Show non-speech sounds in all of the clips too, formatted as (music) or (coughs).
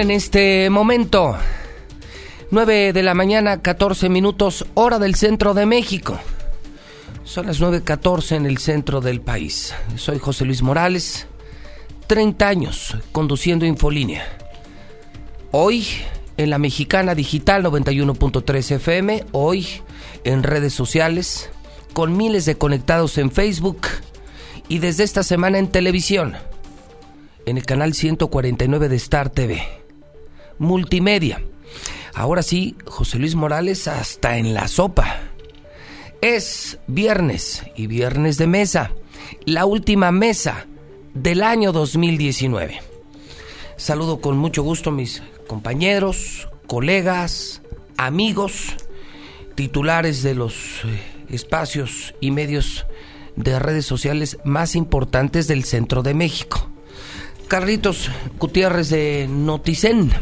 En este momento 9 de la mañana, 14 minutos, hora del centro de México. Son las 9.14 en el centro del país. Soy José Luis Morales, 30 años conduciendo Infolínea. Hoy en la Mexicana Digital 91.3 FM, hoy en redes sociales, con miles de conectados en Facebook y desde esta semana en televisión, en el canal 149 de Star TV. Multimedia. Ahora sí, José Luis Morales hasta en la sopa. Es viernes y viernes de mesa, la última mesa del año 2019. Saludo con mucho gusto a mis compañeros, colegas, amigos, titulares de los eh, espacios y medios de redes sociales más importantes del centro de México. Carlitos Gutiérrez de Noticen.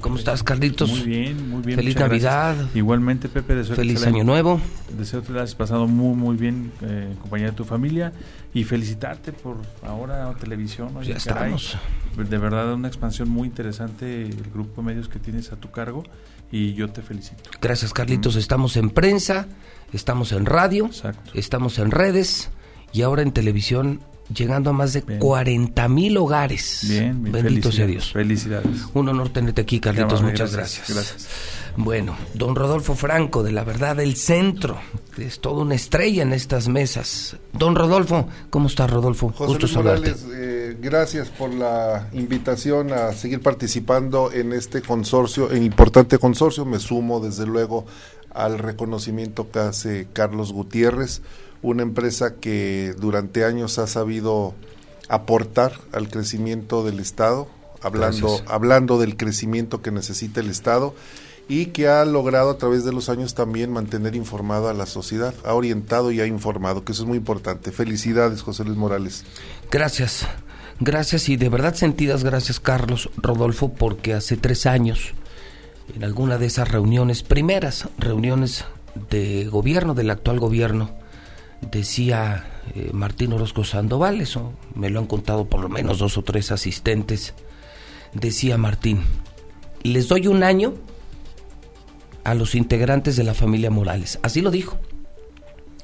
¿Cómo estás, Carlitos? Muy bien, muy bien. Feliz Navidad. Igualmente, Pepe. Deseo Feliz Año Nuevo. Deseo que lo hayas pasado muy, muy bien eh, en compañía de tu familia y felicitarte por ahora televisión. Ya estamos. De verdad, una expansión muy interesante el grupo de medios que tienes a tu cargo y yo te felicito. Gracias, Carlitos. Estamos en prensa, estamos en radio, estamos en redes y ahora en televisión llegando a más de 40 mil hogares. Bien, Bendito sea Dios. Felicidades. Un honor tenerte aquí, Carlitos. Muchas gracias, gracias. Bueno, don Rodolfo Franco, de la verdad del centro, es toda una estrella en estas mesas. Don Rodolfo, ¿cómo está Rodolfo? José Morales, eh, gracias por la invitación a seguir participando en este consorcio, en importante consorcio. Me sumo desde luego al reconocimiento que hace Carlos Gutiérrez una empresa que durante años ha sabido aportar al crecimiento del Estado, hablando, hablando del crecimiento que necesita el Estado y que ha logrado a través de los años también mantener informada a la sociedad, ha orientado y ha informado, que eso es muy importante. Felicidades, José Luis Morales. Gracias, gracias y de verdad sentidas gracias, Carlos Rodolfo, porque hace tres años, en alguna de esas reuniones, primeras reuniones de gobierno, del actual gobierno, decía eh, Martín Orozco Sandoval, eso me lo han contado por lo menos dos o tres asistentes, decía Martín, les doy un año a los integrantes de la familia Morales, así lo dijo,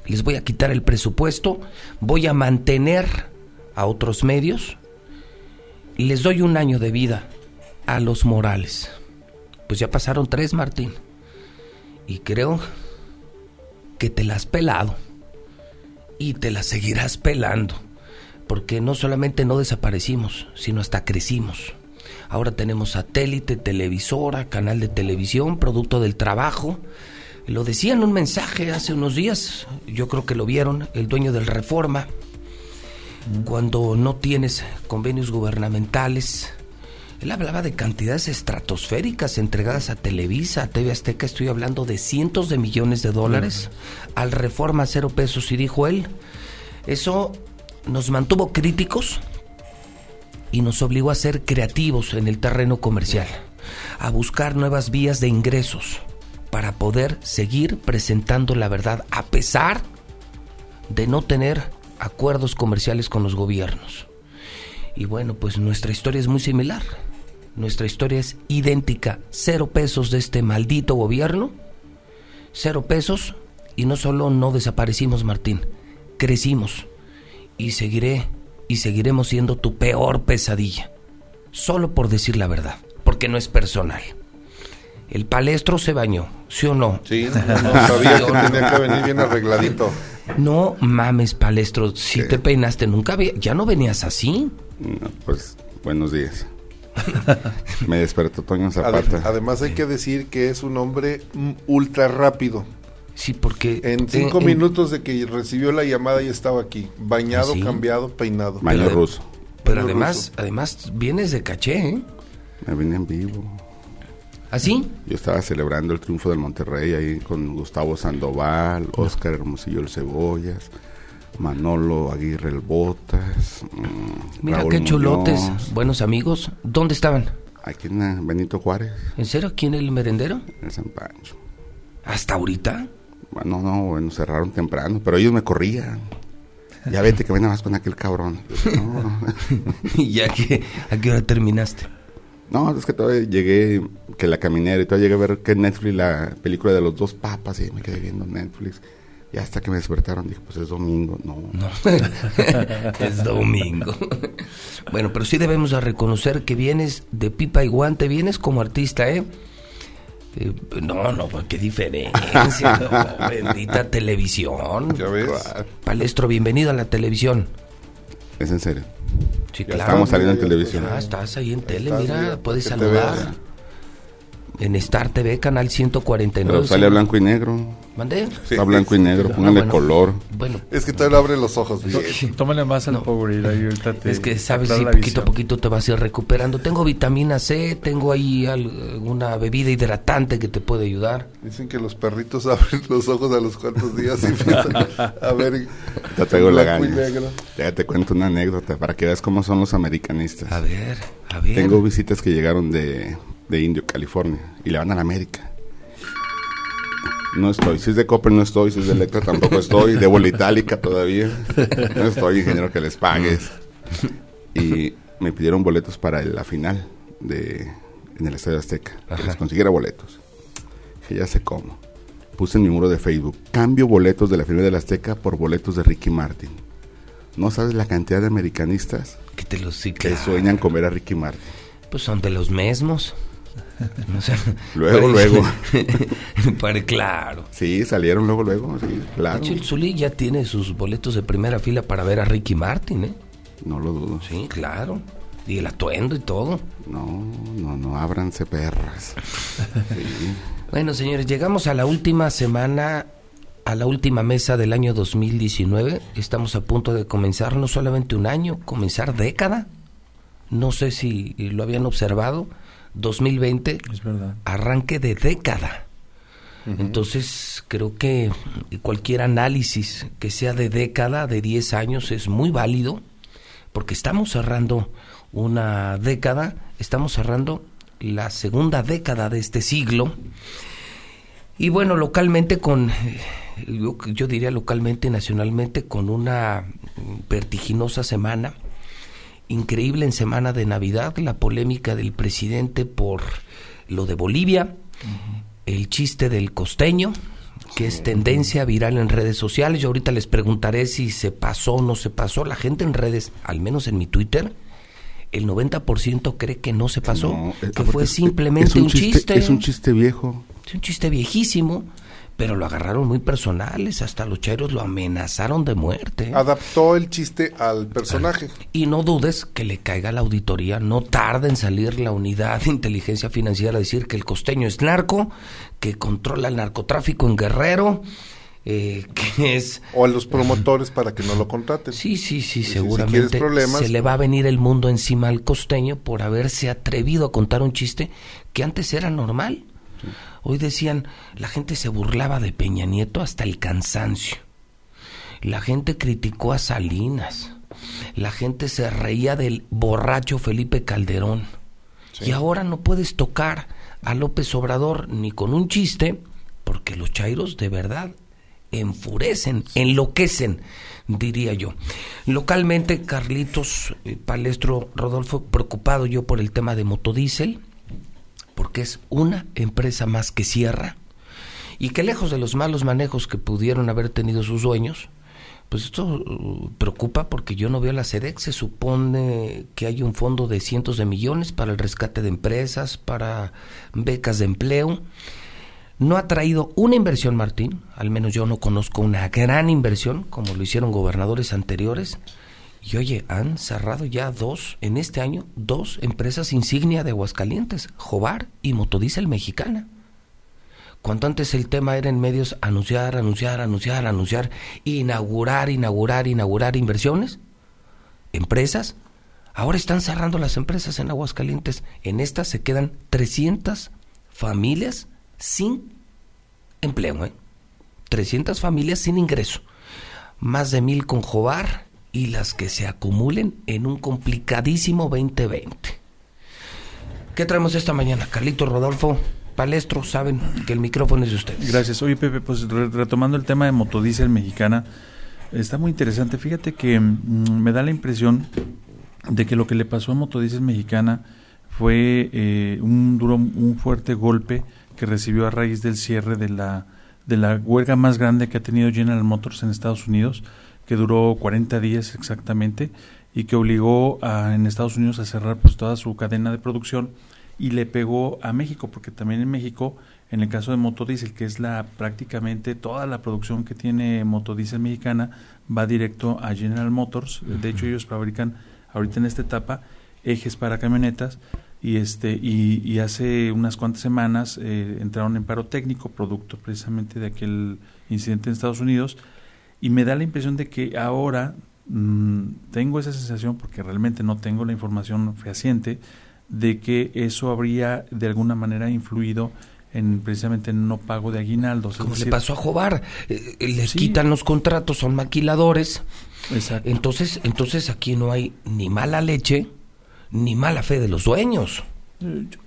les voy a quitar el presupuesto, voy a mantener a otros medios, les doy un año de vida a los Morales. Pues ya pasaron tres, Martín, y creo que te las has pelado y te la seguirás pelando, porque no solamente no desaparecimos, sino hasta crecimos. Ahora tenemos satélite, televisora, canal de televisión, producto del trabajo. Lo decía en un mensaje hace unos días, yo creo que lo vieron, el dueño del Reforma, cuando no tienes convenios gubernamentales. Él hablaba de cantidades estratosféricas entregadas a Televisa, a TV Azteca, estoy hablando de cientos de millones de dólares, al Reforma cero pesos, y dijo él, eso nos mantuvo críticos y nos obligó a ser creativos en el terreno comercial, a buscar nuevas vías de ingresos para poder seguir presentando la verdad a pesar de no tener acuerdos comerciales con los gobiernos. Y bueno, pues nuestra historia es muy similar. Nuestra historia es idéntica. Cero pesos de este maldito gobierno. Cero pesos. Y no solo no desaparecimos, Martín. Crecimos. Y seguiré y seguiremos siendo tu peor pesadilla. Solo por decir la verdad. Porque no es personal. El palestro se bañó, ¿sí o no? Sí, no, sabía que tenía que venir bien arregladito. No mames, palestro, si te peinaste, nunca ya no venías así. pues buenos días. (laughs) Me despertó Toño Zapata. Además hay que decir que es un hombre ultra rápido. Sí, porque... En cinco minutos de que recibió la llamada ya estaba aquí. Bañado, ¿Ah, cambiado, peinado. Baño ruso. Pero además, además vienes de caché, ¿eh? Me vine en vivo. ¿Así? ¿Ah, Yo estaba celebrando el triunfo del Monterrey ahí con Gustavo Sandoval, Oscar Hermosillo el Cebollas, Manolo Aguirre el Botas. Mm, Mira qué chulotes, buenos amigos. ¿Dónde estaban? Aquí en Benito Juárez. ¿En serio? ¿Aquí en el merendero? En San Pancho. ¿Hasta ahorita? Bueno, no, bueno, cerraron temprano, pero ellos me corrían. Ya vete que ven más con aquel cabrón. (laughs) ¿Y ya que, a qué hora terminaste? No, es que todavía llegué, que la caminera y todavía llegué a ver que Netflix la película de los dos papas y me quedé viendo Netflix. Y hasta que me despertaron dije, pues es domingo, no. No, (laughs) es domingo. bueno, pero sí debemos de reconocer que vienes de pipa y guante, vienes como artista, ¿eh? eh no, no, qué diferencia. no, (laughs) bendita televisión. ¿Ya ves? Palestro, bienvenido a la televisión. ¿Es en serio? Sí, Ya claro. estamos saliendo en televisión. Ah, estás ahí en tele, Estás, mira, mira, puedes saludar. En Star TV, canal 149. Pero sale a blanco y negro. ¿Mandé? Está blanco y negro, Ah, pónganle bueno. color. Bueno, Es que todavía no abre los ojos. bien. Tómale más al No. Powerade y ahorita (laughs) te es que sabes si poquito visión. a poquito te vas a ir recuperando. Tengo vitamina C, tengo ahí alguna bebida hidratante que te puede ayudar. Dicen que los perritos (laughs) abren los ojos a los cuantos días y empiezan (laughs) a ver Ya traigo la blanco y ganas. negro. Ya te cuento una anécdota para que veas cómo son los americanistas. A ver, a ver. Tengo visitas que llegaron de, de Indio, California, y le van a la América. No estoy. Si es de Copper, no estoy. Si es de Electra, tampoco estoy. Debo la Itálica todavía. No estoy, ingeniero, que les pagues. Y me pidieron boletos para la final de, en el Estadio Azteca. Que Ajá. les consiguiera boletos. Que ya sé cómo. Puse en mi muro de Facebook. Cambio boletos de la final del Azteca por boletos de Ricky Martin. No sabes la cantidad de americanistas Que te los sí, que sueñan con ver a Ricky Martin. Pues son de los mismos. (laughs) O sea, Luego, (laughs) luego. (laughs) Claro. Sí, salieron luego, luego, sí, De claro. hecho, el Zuli ya tiene sus boletos de primera fila para ver a Ricky Martin, ¿eh? No lo dudo. Sí, claro. Y el atuendo y todo. No, no, no, ábranse perras. Sí. Bueno, señores, llegamos a la última semana, a la última mesa del año 2019. Estamos a punto de comenzar no solamente un año, comenzar década. No sé si lo habían observado. 2020, Es verdad. arranque de década. Entonces, creo que cualquier análisis que sea de década, de 10 años, es muy válido, porque estamos cerrando una década, estamos cerrando la segunda década de este siglo. Y bueno, localmente con, yo, yo diría localmente y nacionalmente, con una vertiginosa semana, increíble en semana de Navidad, la polémica del presidente por lo de Bolivia, el chiste del costeño, que es tendencia viral en redes sociales. Yo ahorita les preguntaré si se pasó o no se pasó. La gente en redes, al menos en mi Twitter, el 90% cree que no se pasó, No, eh, que fue es- simplemente es un, chiste. Es un chiste viejo. Es un chiste viejísimo, pero lo agarraron muy personales, hasta los chairos lo amenazaron de muerte. Adaptó el chiste al personaje. Y no dudes que le caiga la auditoría, no tarda en salir la unidad de inteligencia financiera a decir que el costeño es narco, que controla el narcotráfico en Guerrero, eh, (laughs) que es... O a los promotores para que no lo contraten. Sí, sí, sí, Y si- si seguramente problemas, se le va a venir el mundo encima al costeño por haberse atrevido a contar un chiste que antes era normal. Hoy decían, la gente se burlaba de Peña Nieto hasta el cansancio. La gente criticó a Salinas. La gente se reía del borracho Felipe Calderón. Y ahora no puedes tocar a López Obrador ni con un chiste, porque los chairos de verdad enfurecen, enloquecen, diría yo. Localmente, Carlitos eh, Palestro Rodolfo, preocupado yo por el tema de motodiesel, porque es una empresa más que cierra y que lejos de los malos manejos que pudieron haber tenido sus dueños, pues esto uh, preocupa porque yo no veo la SEDEX. Se supone que hay un fondo de cientos de millones para el rescate de empresas, para becas de empleo. No ha traído una inversión, Martín. Al menos yo no conozco una gran inversión, como lo hicieron gobernadores anteriores. Y oye, han cerrado ya dos, en este año, dos empresas insignia de Aguascalientes, Jobar y Motodiesel Mexicana. Cuando antes el tema era en medios anunciar, anunciar, anunciar, anunciar, inaugurar, inaugurar, inaugurar inversiones, empresas, ahora están cerrando las empresas en Aguascalientes. En estas se quedan 300 familias sin empleo, ¿eh? 300 familias sin ingreso, más de mil con Jobar y las que se acumulen en un complicadísimo 2020. ¿Qué traemos esta mañana? Carlito Rodolfo, Palestro, saben que el micrófono es de ustedes. Gracias. Oye, Pepe, pues re- retomando el tema de motodiesel mexicana, está muy interesante. Fíjate que mm, me da la impresión de que lo que le pasó a motodiesel mexicana fue eh, un duro, un fuerte golpe que recibió a raíz del cierre de la de la huelga más grande que ha tenido General Motors en Estados Unidos, que duró 40 días exactamente y que obligó a, en Estados Unidos a cerrar pues toda su cadena de producción y le pegó a México, porque también en México, en el caso de Motodiesel, que es la prácticamente toda la producción que tiene Motodiesel mexicana, va directo a General Motors. De hecho, ellos fabrican ahorita en esta etapa ejes para camionetas y este y, hace unas cuantas semanas eh, entraron en paro técnico producto precisamente de aquel incidente en Estados Unidos y me da la impresión de que ahora mm, tengo esa sensación porque realmente no tengo la información fehaciente de que eso habría de alguna manera influido en precisamente en no pago de aguinaldos. Como le pasó a Jobar, eh, eh, les quitan los contratos, son maquiladores. Exacto. Entonces, entonces aquí no hay ni mala leche ni mala fe de los dueños.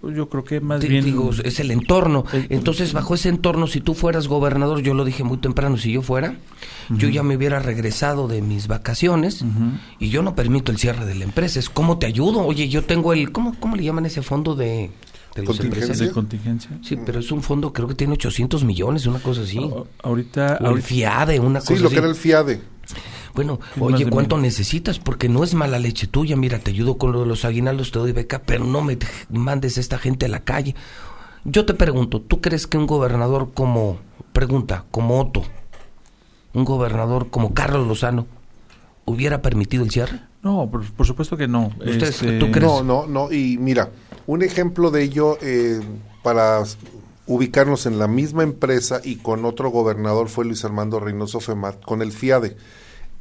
Yo, creo que más bien digo, es el entorno. Entonces, bajo ese entorno, si tú fueras gobernador, yo lo dije muy temprano, si yo fuera, yo ya me hubiera regresado de mis vacaciones y yo no permito el cierre de la empresa. Es cómo te ayudo. Oye, yo tengo el ¿cómo cómo le llaman ese fondo de de ¿Contingencia? contingencia. Sí, pero es un fondo, creo que tiene 800 millones, una cosa así. ahorita, el FIADE, una cosa así. Sí, lo que era el FIADE. Bueno, oye, ¿cuánto necesitas? Porque no es mala leche tuya. Mira, te ayudo con lo de los aguinaldos, te doy beca, pero no me mandes a esta gente a la calle. Yo te pregunto, ¿tú crees que un gobernador como, pregunta, como Otto, un gobernador como Carlos Lozano, hubiera permitido el cierre? No, por, supuesto que no. Este, ¿tú crees? No, no, no. Y mira, un ejemplo de ello eh, para ubicarnos en la misma empresa y con otro gobernador fue Luis Armando Reynoso Femat, con el FIADE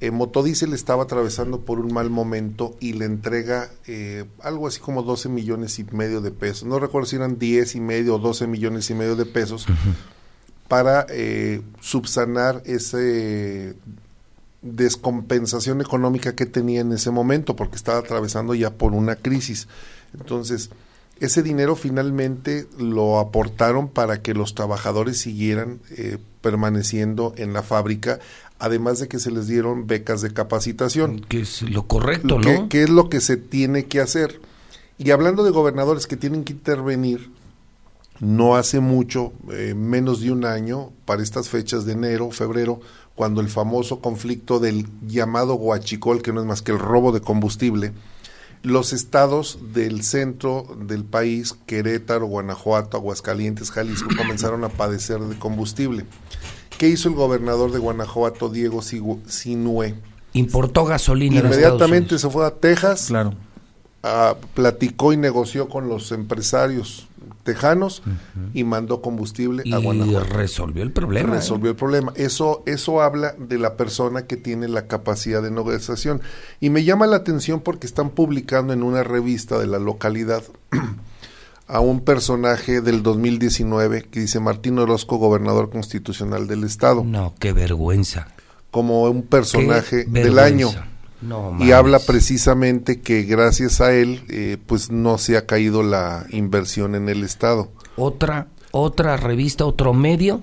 eh, Motodiesel estaba atravesando por un mal momento y le entrega eh, algo así como 12 millones y medio de pesos. No recuerdo si eran 10 y medio o 12 millones y medio de pesos para eh, subsanar esa descompensación económica que tenía en ese momento porque estaba atravesando ya por una crisis. Entonces, ese dinero finalmente lo aportaron para que los trabajadores siguieran eh, permaneciendo en la fábrica además de que se les dieron becas de capacitación. Que es lo correcto, ¿no? Que es lo que se tiene que hacer. Y hablando de gobernadores que tienen que intervenir, no hace mucho, eh, menos de un año, para estas fechas de enero, febrero, cuando el famoso conflicto del llamado Huachicol, que no es más que el robo de combustible, los estados del centro del país, Querétaro, Guanajuato, Aguascalientes, Jalisco, (coughs) comenzaron a padecer de combustible. ¿Qué hizo el gobernador de Guanajuato, Diego Sinue? Importó gasolina. Inmediatamente se fue a Texas. Claro. platicó y negoció con los empresarios tejanos y mandó combustible a Guanajuato. Y resolvió el problema. Resolvió el problema. Eso, eso habla de la persona que tiene la capacidad de negociación. Y me llama la atención porque están publicando en una revista de la localidad (clears throat) a un personaje del 2019 que dice Martín Orozco, gobernador constitucional del estado. No, qué vergüenza. Como un personaje del año. Y habla precisamente que gracias a él, eh, pues no se ha caído la inversión en el estado. Otra, otra revista, otro medio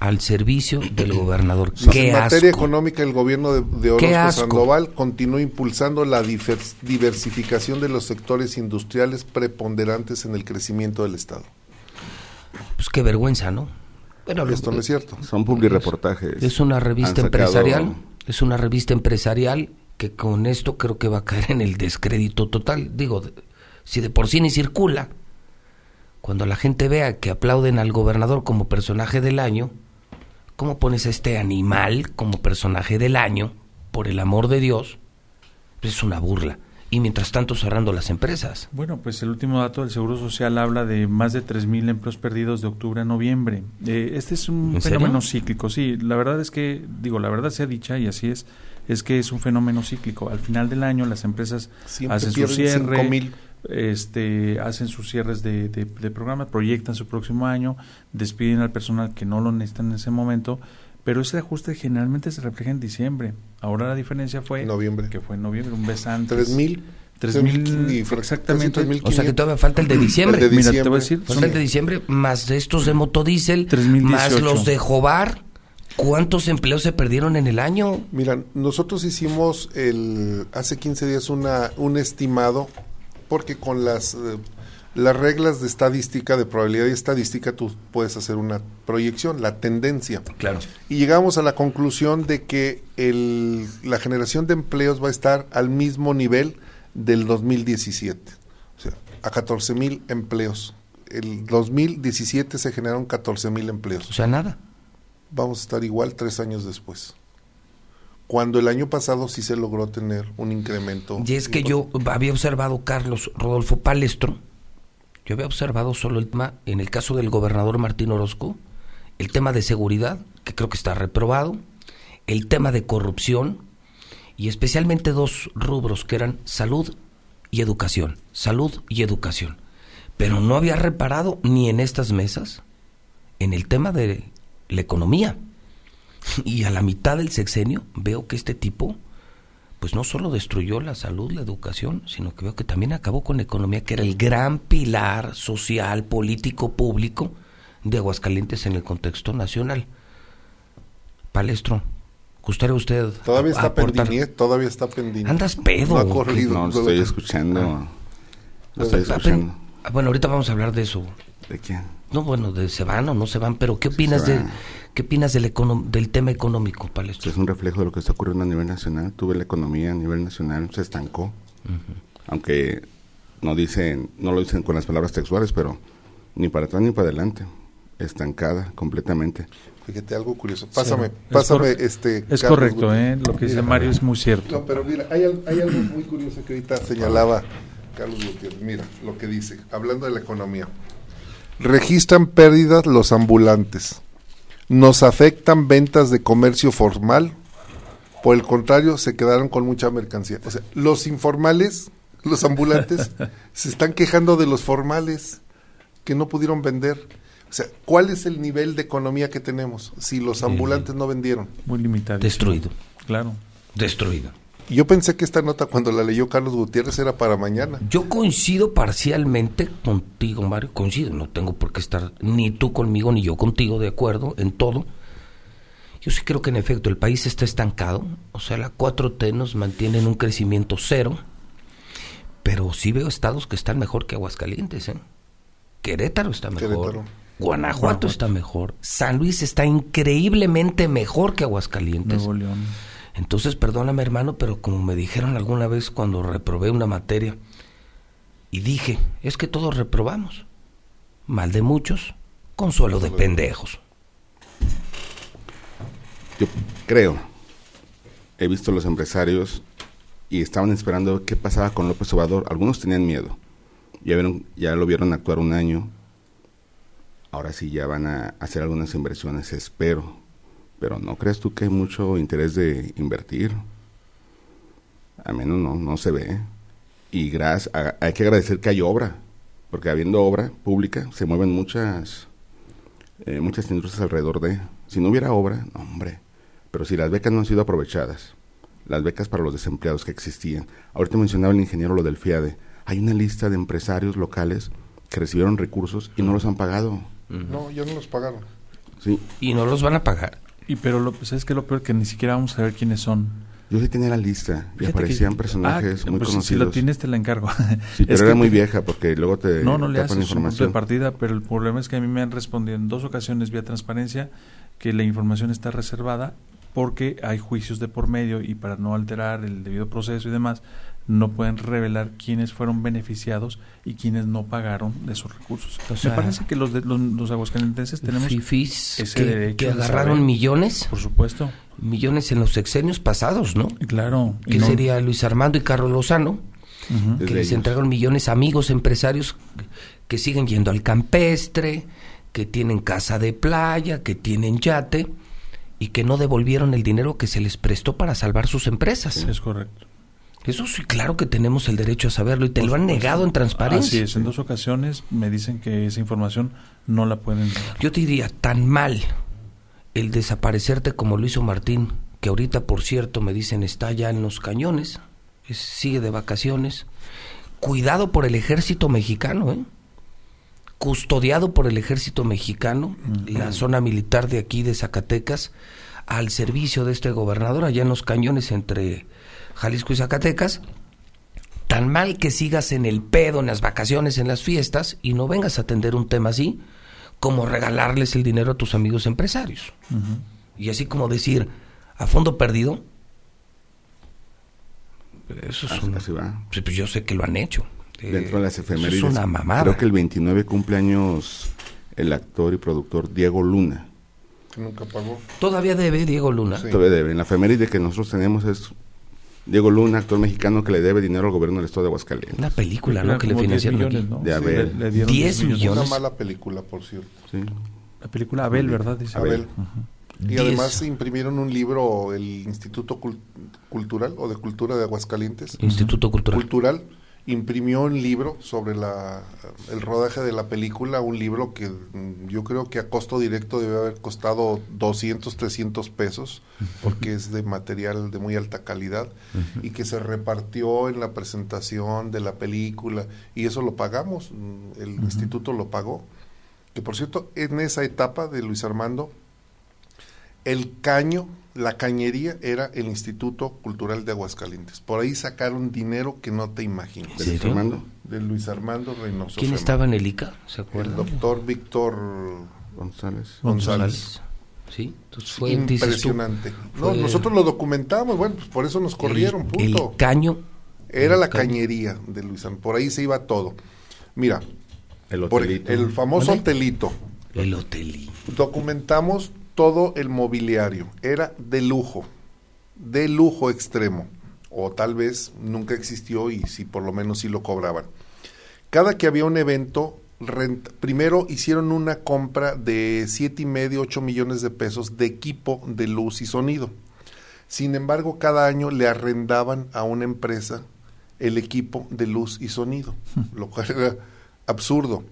al servicio del gobernador. en materia económica, el gobierno de, de Orozco Sandoval continúa impulsando la diversificación de los sectores industriales preponderantes en el crecimiento del Estado. Pues qué vergüenza, ¿no? Bueno, Esto no es cierto. Son reportajes. Es una revista empresarial. Es una revista empresarial que con esto creo que va a caer en el descrédito total. Digo, si de por sí ni circula, cuando la gente vea que aplauden al gobernador como personaje del año, ¿Cómo pones a este animal como personaje del año, por el amor de Dios? es una burla. Y mientras tanto cerrando las empresas. Bueno, pues el último dato del Seguro Social habla de más de 3.000 empleos perdidos de octubre a noviembre. Eh, este es un fenómeno cíclico, sí. La verdad es que, digo, la verdad sea dicha y así es, es que es un fenómeno cíclico. Al final del año las empresas hacen su cierre este, hacen sus cierres de, de, programa, proyectan su próximo año, despiden al personal que no lo necesitan en ese momento, pero ese ajuste generalmente se refleja en diciembre. Ahora la diferencia fue noviembre. que fue en noviembre, un mes antes. Tres mil. Tres mil, exactamente. o sea que todavía falta el de diciembre. El de diciembre. Mira, te voy a decir. Falta el de diciembre, más de estos de Motodiesel, más los de Jobar. ¿Cuántos empleos se perdieron en el año? Mira, nosotros hicimos el hace 15 días una, un estimado porque con las, eh, las reglas de estadística, de probabilidad y estadística, tú puedes hacer una proyección, la tendencia. Claro. Y llegamos a la conclusión de que el, la generación de empleos va a estar al mismo nivel del 2017, o sea, a 14 mil empleos. El 2017 se generaron 14 mil empleos. O sea, nada. Vamos a estar igual tres años después. Cuando el año pasado sí se logró tener un incremento. Y es que yo había observado, Carlos Rodolfo Palestro, yo había observado solo el tema, en el caso del gobernador Martín Orozco, el tema de seguridad, que creo que está reprobado, el tema de corrupción, y especialmente dos rubros que eran salud y educación, salud y educación. Pero no había reparado ni en estas mesas en el tema de la economía. Y a la mitad del sexenio veo que este tipo, pues no solo destruyó la salud, la educación, sino que veo que también acabó con la economía, que era el gran pilar social, político, público de Aguascalientes en el contexto nacional. Palestro, ¿gustaría usted Todavía está pendiente, todavía está pendiente. Andas pedo. No ha corrido. No, lo estoy escuchando. Lo estoy escuchando. Ah, Bueno, ahorita vamos a hablar de eso. ¿De quién? No, bueno, de se van o no se van, pero ¿qué opinas de qué opinas del econo- del tema económico, Palestro? Es un reflejo de lo que está ocurriendo a nivel nacional. Tuve la economía a nivel nacional, se estancó. Aunque no dicen, no lo dicen con las palabras textuales, pero ni para atrás ni para adelante. Estancada completamente. Fíjate, algo curioso. Pásame, Es pásame este. Es Carlos correcto, Gutiérrez. ¿eh? Lo que dice Mira. Mario es muy cierto. No, pero mira, hay, hay algo muy curioso que ahorita señalaba Carlos Gutiérrez. Mira lo que dice, hablando de la economía. Registran pérdidas los ambulantes. Nos afectan ventas de comercio formal. Por el contrario, se quedaron con mucha mercancía. O sea, los informales, los ambulantes, (laughs) se están quejando de los formales que no pudieron vender. O sea, ¿cuál es el nivel de economía que tenemos si los ambulantes no vendieron? Muy limitado. Destruido, Claro. destruido. Yo pensé que esta nota cuando la leyó Carlos Gutiérrez era para mañana. Yo coincido parcialmente contigo, Mario, coincido, no tengo por qué estar ni tú conmigo ni yo contigo de acuerdo en todo. Yo sí creo que en efecto el país está estancado, o sea, la 4T nos mantiene en un crecimiento cero, pero sí veo estados que están mejor que Aguascalientes, ¿eh? Querétaro está mejor. Querétaro. Guanajuato, Guanajuato. está mejor. San Luis está increíblemente mejor que Aguascalientes. Nuevo León. Entonces, perdóname hermano, pero como me dijeron alguna vez cuando reprobé una materia, y dije, es que todos reprobamos. Mal de muchos, consuelo de pendejos. Yo creo, he visto los empresarios y estaban esperando qué pasaba con López Obrador. Algunos tenían miedo. Ya, vieron, ya lo vieron actuar un año. Ahora sí ya van a hacer algunas inversiones, espero. Pero ¿no crees tú que hay mucho interés de invertir? A menos no, no se ve. Y gracias, a- hay que agradecer que hay obra, porque habiendo obra pública se mueven muchas eh, muchas industrias alrededor de. Si no hubiera obra, no, hombre. Pero si las becas no han sido aprovechadas, las becas para los desempleados que existían. Ahorita mencionaba el ingeniero lo del FIADE. Hay una lista de empresarios locales que recibieron recursos y no los han pagado. No, ya no los pagaron. Sí, Y no los van a pagar. Y pero lo, ¿sabes qué es lo peor? Que ni siquiera vamos a saber quiénes son. yo sí tenía la lista y Fíjate aparecían que- personajes Ah, muy pues si- conocidos. Si lo tienes, te la encargo. Sí, (laughs) pero Es era que- muy vieja porque luego te No, no le haces un punto de información. partida, pero el problema es que a mí me han respondido en dos ocasiones vía transparencia que la información está reservada porque hay juicios de por medio y para no alterar el debido proceso y demás, no pueden revelar quiénes fueron beneficiados y quiénes no pagaron de esos recursos. O sea, me parece que los, de, los, los aguascalentenses tenemos, Fifís ese que, derecho que agarraron saber. millones, por supuesto, millones en los sexenios pasados, ¿no? claro. Que no- sería Luis Armando y Carlos Lozano, que Desde les ellos. entregaron millones a amigos empresarios que siguen yendo al campestre, que tienen casa de playa, que tienen yate y que no devolvieron el dinero que se les prestó para salvar sus empresas. Es correcto. Eso sí, claro que tenemos el derecho a saberlo y te lo han negado en Así transparencia. es, en dos ocasiones me dicen que esa información no la pueden. Yo te diría, tan mal el desaparecerte como lo hizo Martín, que ahorita, por cierto, me dicen está ya en los cañones, es- sigue de vacaciones. Cuidado por el ejército mexicano, ¿eh? Custodiado por el ejército mexicano, la zona militar de aquí de Zacatecas, al servicio de este gobernador, allá en los cañones entre Jalisco y Zacatecas. Tan mal que sigas en el pedo, en las vacaciones, en las fiestas y no vengas a atender un tema así como regalarles el dinero a tus amigos empresarios. Y así como decir, a fondo perdido, eso es una... Pues yo sé que lo han hecho. Dentro de las efemérides. es una mamada. Creo que el 29 cumpleaños el actor y productor Diego Luna. Que nunca pagó. Todavía debe Diego Luna. Todavía debe. En la efeméride que nosotros tenemos es Diego Luna, actor mexicano que le debe dinero al gobierno del estado de Aguascalientes. Una película, ¿no? Que le financiaron millones, ¿no? De Abel. 10 millones. Una mala película, por cierto. Sí. La película Abel, ¿verdad? Dice Abel. Y Diez. además imprimieron un libro, el Instituto Cul- Cultural o de Cultura de Aguascalientes. Instituto Cultural. Cultural imprimió un libro sobre la, el rodaje de la película, un libro que mm, yo creo que a costo directo debe haber costado 200, 300 pesos, porque es de material de muy alta calidad y que se repartió en la presentación de la película y eso lo pagamos, mm, el instituto lo pagó. Que por cierto, en esa etapa de Luis Armando, el caño, la cañería era el Instituto Cultural de Aguascalientes. Por ahí sacaron dinero que no te imaginas. ¿En ¿De? Armando? De Luis Armando Reynoso. ¿Quién estaba en el ICA? ¿Se El acuerdan? doctor Víctor González. González. Sí, entonces fue, tú, Impresionante. No, fue- nosotros lo documentamos, bueno, pues por eso nos corrieron, el, punto. el caño. Era el la caño. cañería de Luis Armando. Por ahí se iba todo. Mira, El por hotelito. el famoso ¿Vale? hotelito. El hotelí. documentamos todo el mobiliario. Era de lujo, de lujo extremo. O tal vez nunca existió y si por lo menos sí lo cobraban. Cada que había un evento, primero hicieron una compra de siete y medio, 8 millones de pesos de equipo de luz y sonido. Sin embargo, cada año le arrendaban a una empresa el equipo de luz y sonido, lo cual era absurdo.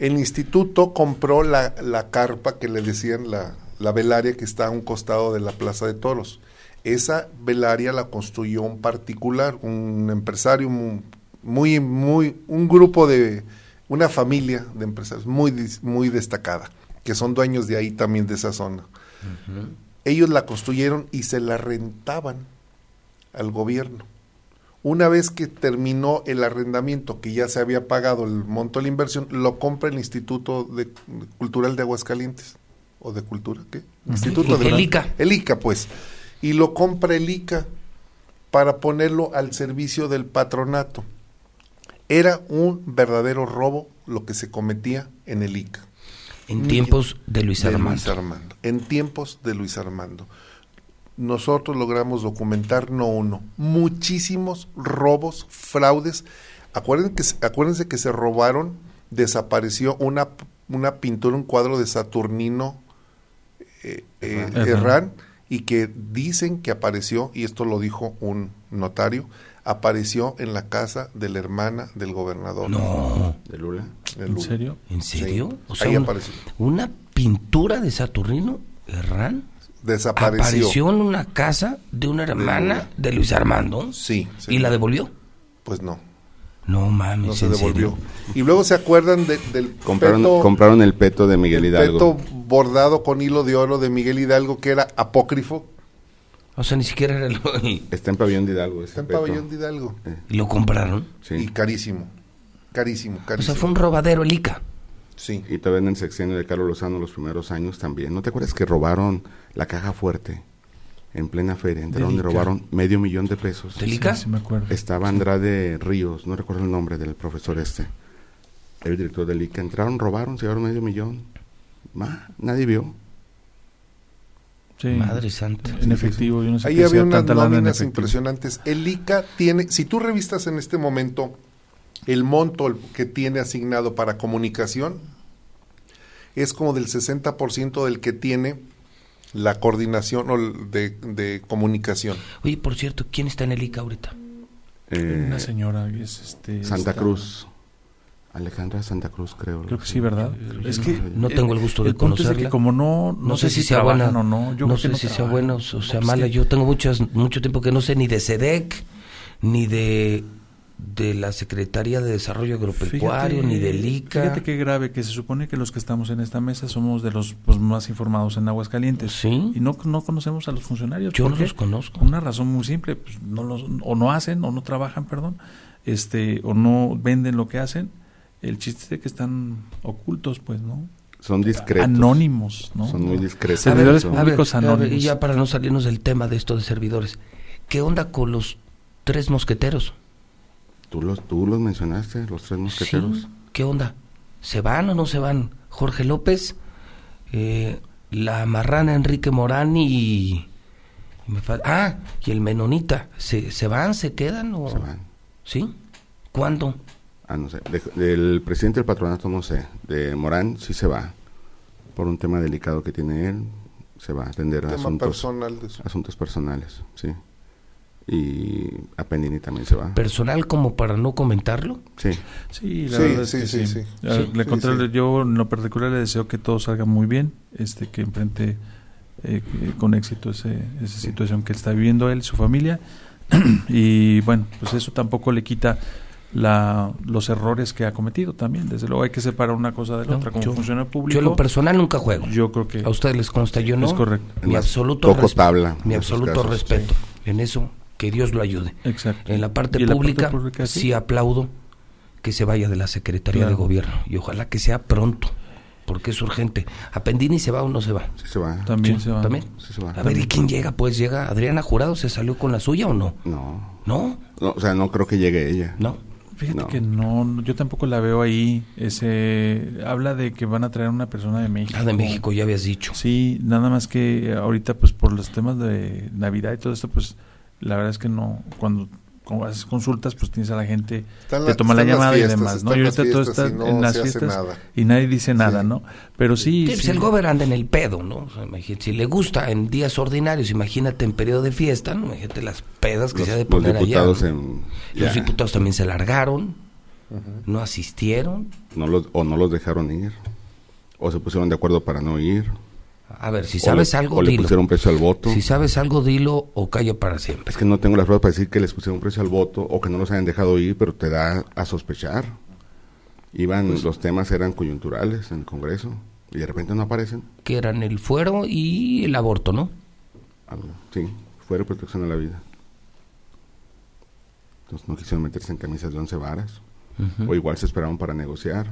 El instituto compró la, la carpa que le decían la, la velaria que está a un costado de la Plaza de Toros. Esa velaria la construyó un particular, un empresario mu- muy, muy, un grupo de, una familia de empresarios muy, muy destacada, que son dueños de ahí también de esa zona. Ellos la construyeron y se la rentaban al gobierno. Una vez que terminó el arrendamiento, que ya se había pagado el monto de la inversión, lo compra el Instituto de, Cultural de Aguascalientes. ¿O de Cultura? ¿Qué? Instituto de El ICA. El ICA, pues. Y lo compra el ICA para ponerlo al servicio del patronato. Era un verdadero robo lo que se cometía en el ICA. En tiempos de Luis De Armando. Luis Armando. En tiempos de Luis Armando. Nosotros logramos documentar no uno, muchísimos robos, fraudes. Acuérdense que, se- acuérdense que se robaron, desapareció una, una pintura, un cuadro de Saturnino eh, eh, Herrán. Herrán, y que dicen que apareció, y esto lo dijo un notario, apareció en la casa de la hermana del gobernador. No, De Lula. de ¿En serio? ¿en serio? Sí, O sea, ahí un- apareció. una pintura de Saturnino Herrán Desapareció. apareció en una casa de una hermana de Luis Armando Sí, sí. y la devolvió. Pues no. No mames, no se ¿en devolvió. serio? Y luego se acuerdan de- del Compraron, peto, compraron el peto de Miguel el Hidalgo. peto bordado con hilo de oro de Miguel Hidalgo que era apócrifo. O sea, ni siquiera era lo, Está en Pabellón de Hidalgo. Está en peto. pabellón de Hidalgo. y lo compraron. Sí. Y carísimo. Carísimo, O carísimo. sea, fue un robadero el ICA. Sí. Y todavía en el sexenio de Carlos Lozano los primeros años también. ¿No te acuerdas que robaron la caja fuerte en plena feria? Entraron y robaron medio millón de pesos. ¿Del ICA? Sí, sí me acuerdo. Estaba Andrade Ríos, no recuerdo el nombre del profesor este, el director del ICA. Entraron, robaron, se llevaron medio millón. Ma, nadie vio. Sí. Madre santa. En efectivo, yo no sé Ahí había unas nóminas impresionantes. El ICA tiene, si tú revistas en este momento el monto que tiene asignado para comunicación, es como del 60% del que tiene la coordinación o de, de comunicación. Oye, por cierto, ¿quién está en el ICA ahorita? Eh, Una señora es este Santa esta- Cruz. Alejandra Santa Cruz, creo. Creo que sí, ¿verdad? Es no- que no tengo el gusto de punto es conocerla. que como no, No, sé, si sea buena o no. Yo no sé si sea buena o sea No, mala. Yo tengo muchas, mucho tiempo que no sé ni de SEDEC, ni de, de la Secretaría de Desarrollo Agropecuario, Fíjate- ni del ICA. Fíjate qué grave, que se supone que los que estamos en esta mesa somos de los pues, más informados en Aguascalientes. Sí. Y no, no conocemos a los funcionarios. Yo ¿Por no los conozco. Una razón muy simple, pues, no los, o no hacen o no trabajan, perdón. este o no venden lo que hacen, el chiste es de que están ocultos, pues, ¿no? Son discretos. Anónimos, ¿no? Son muy discretos. Servidores A ver, públicos a ver, anónimos. y ya para no salirnos del tema de esto de servidores, ¿qué onda con los tres mosqueteros? ¿Tú los, tú los mencionaste, los tres mosqueteros. Sí, ¿Qué onda? ¿Se van o no se van? Jorge López, eh, la marrana Enrique Morán y... y me fal- ah, y el menonita. ¿Se, ¿Se van? ¿Se quedan? O... Se van. ¿Sí? ¿Cuándo? Ah, no sé. De- del presidente del patronato no sé. De Morán sí se va. Por un tema delicado que tiene él, se va a atender Tema asuntos, personal asuntos personales, sí. Y a Pendini también se va. ¿Personal como para no comentarlo? Sí. Sí, la Sí, verdad es sí, que sí, sí. sí. Sí, le sí, contrario, sí. yo en lo particular le deseo que todo salga muy bien, este que enfrente eh, que- con éxito ese, esa situación que está viviendo él, su familia. (clears throat) y bueno, pues eso tampoco le quita la, los errores que ha cometido también. Desde luego hay que separar una cosa de la No, otra. Como yo- funcionario público, Yo en lo personal nunca juego. yo creo que A ustedes les consta, yo no. es correcto. Mi absoluto, tabla mi absoluto casos, respeto. En eso, que Dios lo ayude. Exacto. En la parte la pública, pública, sí. sí. aplaudo que se vaya de la Secretaría Claro. de Gobierno y ojalá que sea pronto, porque es urgente. ¿A Pendini se va o no se va? Sí se va. También Sí, se va. ¿También? Sí se va. A ver, ¿y quién llega? Pues llega Adriana Jurado, ¿se salió con la suya o no? No. ¿No? no. O sea, no creo que llegue ella. ¿No? Fíjate No. que no, yo tampoco la veo ahí. Ese habla de que van a traer una persona de México. Ah, de México, ya habías dicho. Sí, nada más que ahorita pues por los temas de Navidad y todo esto pues la verdad es que no cuando, cuando haces consultas pues tienes a la gente Están que la- toma la llamada fiestas, y demás, ¿no? Y ahorita todo está no en las fiestas y nadie dice nada, Sí. ¿no? Pero sí, Sí, pues sí. el gobierno anda en el pedo, ¿no? O sea, imagínate, si le gusta en días ordinarios, imagínate en periodo de fiesta, ¿no? Imagínate las pedas que Los, se ha de los poner diputados allá. en, Los diputados también se largaron, no asistieron. no los, o no los dejaron ir. O se pusieron de acuerdo para no ir. A ver, si o sabes le- algo, o le dilo. pusieron precio al voto. Si sabes algo, dilo o calla para siempre. Es que no tengo las pruebas para decir que les pusieron precio al voto o que no los hayan dejado ir, pero te da a sospechar. Iban, Pues los temas eran coyunturales en el Congreso y de repente no aparecen. Que eran el fuero y el aborto, ¿no? Algo, sí, fuera protección a la vida. Entonces no quisieron meterse en camisas de once varas. Ujú. O igual se esperaron para negociar.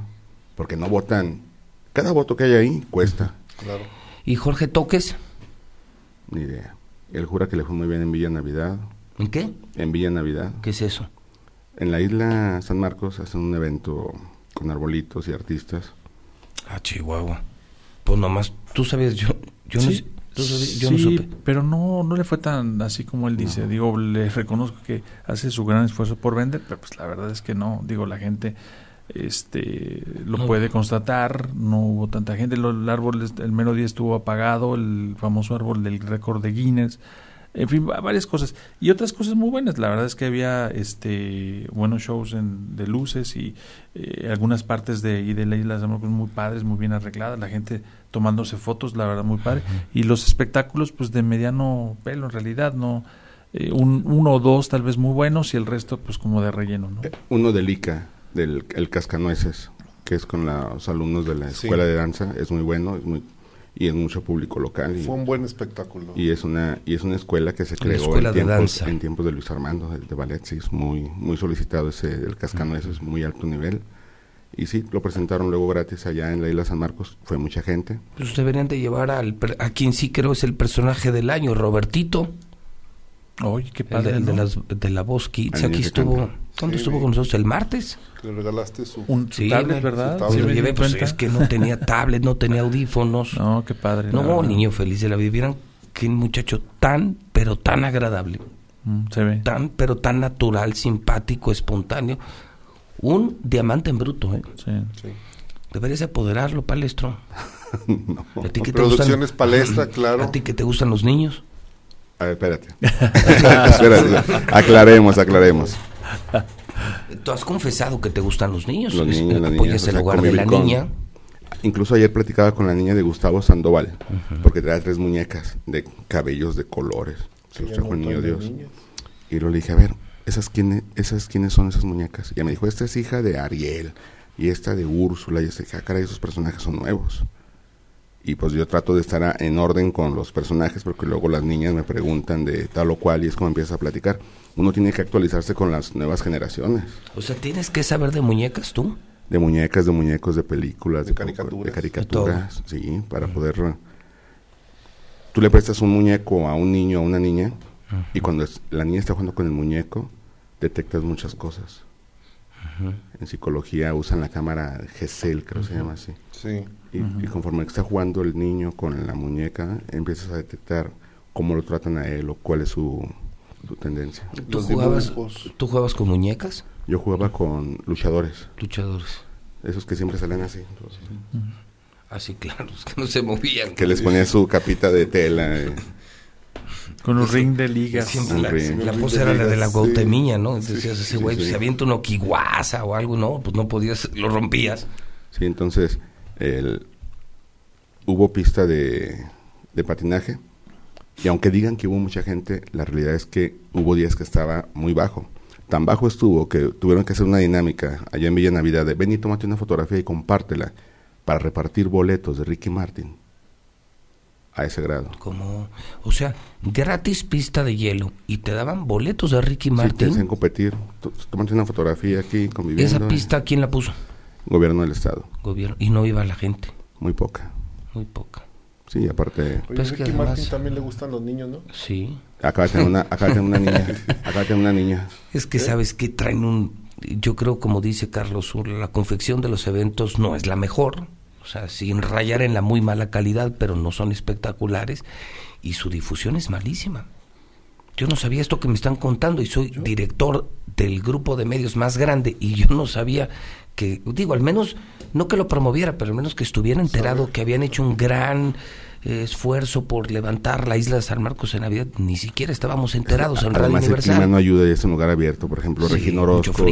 Porque no votan. Cada voto que hay ahí cuesta. Claro. ¿Y Jorge Toques? Ni idea. Él jura que le fue muy bien en Villa Navidad. ¿En qué? En Villa Navidad. ¿Qué es eso? En la isla San Marcos hacen un evento con arbolitos y artistas. Ah, Chihuahua. Pues nomás, tú sabías, yo, yo, no, Sí, yo no sí, supe. pero no, no le fue tan así como él dice. Digo, le reconozco que hace su gran esfuerzo por vender, pero pues la verdad es que no. Digo, la gente este lo No. puede constatar, no hubo tanta gente. Lo- El árbol, el mero día estuvo apagado, el famoso árbol del récord de Guinness. En fin, va- varias cosas. Y otras cosas muy buenas. La verdad es que había este buenos shows en, de luces y eh, algunas partes de, y de la isla de San Marcos muy padres, muy bien arregladas. La gente tomándose fotos, la verdad, muy padre. Y los espectáculos, pues de mediano pelo, en realidad, no. eh, un, uno o dos tal vez muy buenos y el resto, pues como de relleno, ¿no? Eh, Uno del ICA, del el Cascanueces, que es con la- los alumnos de la Sí. escuela de danza. Es muy bueno es muy, y es mucho público local. Y, Fue un buen espectáculo. y es una y es una escuela que se creó en de tiempos, danza. en tiempos de Luis Armando, de, de ballet. Sí, es muy, muy solicitado ese del Cascanueces, muy alto nivel. Y sí, lo presentaron luego gratis allá en la isla San Marcos. Fue mucha gente. Pues deberían de llevar al, a quien sí creo es el personaje del año, Robertito, Oye, qué el, padre, de, el de ¿no? las, de la voz Kids. Aquí estuvo, canta. ¿Cuándo Sí, estuvo con nosotros? ¿El martes? Le regalaste su... Un su Sí, tablet, ¿verdad? su Sí, tablet. lo me di llevé, pues es que no tenía (laughs) tablet, no tenía audífonos. No, No, qué padre. la verdad. niño feliz de la vida. Vieran qué muchacho tan, pero tan agradable, Mm, se ve. tan, pero tan natural, simpático, espontáneo. Un diamante en bruto, ¿eh? Sí. Sí. Deberías apoderarlo, palestro. (laughs) no. ¿A ti que te Producciones gustan? Palestra, claro. ¿A ti que te gustan los niños? A ver, espérate. (laughs) espérate. Aclaremos, aclaremos. (laughs) Tú has confesado que te gustan los niños. Los niños, las apoyas niñas, el sea, hogar de la con- niña. Incluso ayer platicaba con la niña de Gustavo Sandoval, porque trae tres muñecas de cabellos de colores. Se los trajo el niño Dios. niños. Y luego le dije, a ver, ¿esas quiénes, esas quiénes son esas muñecas? Y ella me dijo, esta es hija de Ariel y esta de Úrsula. Y dije, ah, caray, esos personajes son nuevos. Y pues yo trato de estar en orden con los personajes porque luego las niñas me preguntan de tal o cual y es como empiezas a platicar. Uno tiene que actualizarse con las nuevas generaciones. O sea, tienes que saber de muñecas tú. De muñecas, de muñecos, de películas, de, de caricaturas. De caricaturas, sí, para poder... Tú le prestas un muñeco a un niño o a una niña y cuando la niña está jugando con el muñeco, detectas muchas cosas. En psicología usan la cámara GESEL, creo que se llama así. Sí. Y, conforme está jugando el niño con la muñeca, empiezas a detectar cómo lo tratan a él o cuál es su, tendencia. ¿Tú jugabas, ¿Tú jugabas con muñecas? Yo jugaba con luchadores. Luchadores. Esos que siempre salen así. Así, claro, (laughs) que no se movían. Que les ponía su capita de tela. Eh. (laughs) Con un ring de ligas. Siempre la, la pose era la de la guautemiña, ¿no? Decías, ese güey, se avienta uno kiguasa o algo, ¿no? Pues no podías, lo rompías. Sí, entonces, el, hubo pista de, de patinaje. Y aunque digan que hubo mucha gente, la realidad es que hubo días que estaba muy bajo. Tan bajo estuvo que tuvieron que hacer una dinámica allá en Villa Navidad de ven y tómate una fotografía y compártela para repartir boletos de Ricky Martin a ese grado. Como, o sea, gratis pista de hielo y te daban boletos de Ricky Martin. Sí, te competir. Tómate una fotografía aquí conviviendo. ¿Esa pista quién la puso? Gobierno del Estado. Gobierno. Y no iba la gente. Muy poca. Muy poca. Sí, aparte. pues Ricky Martin también le gustan los niños, ¿no? Sí. Acaba de tener una, de tener una niña. (laughs) Acaba de tener una niña. Es que sabes que traen un. Yo creo, como dice Carlos Sur, la confección de los eventos no es la mejor o sea, sin rayar en la muy mala calidad, pero no son espectaculares, y su difusión es malísima. Yo no sabía esto que me están contando y soy director del grupo de medios más grande y yo no sabía que, digo, al menos, no que lo promoviera, pero al menos que estuviera enterado que habían hecho un gran eh, esfuerzo por levantar la isla de San Marcos en Navidad. Ni siquiera estábamos enterados en Radio Universal. el clima no ayuda y es un lugar abierto. Por ejemplo, Regina Orozco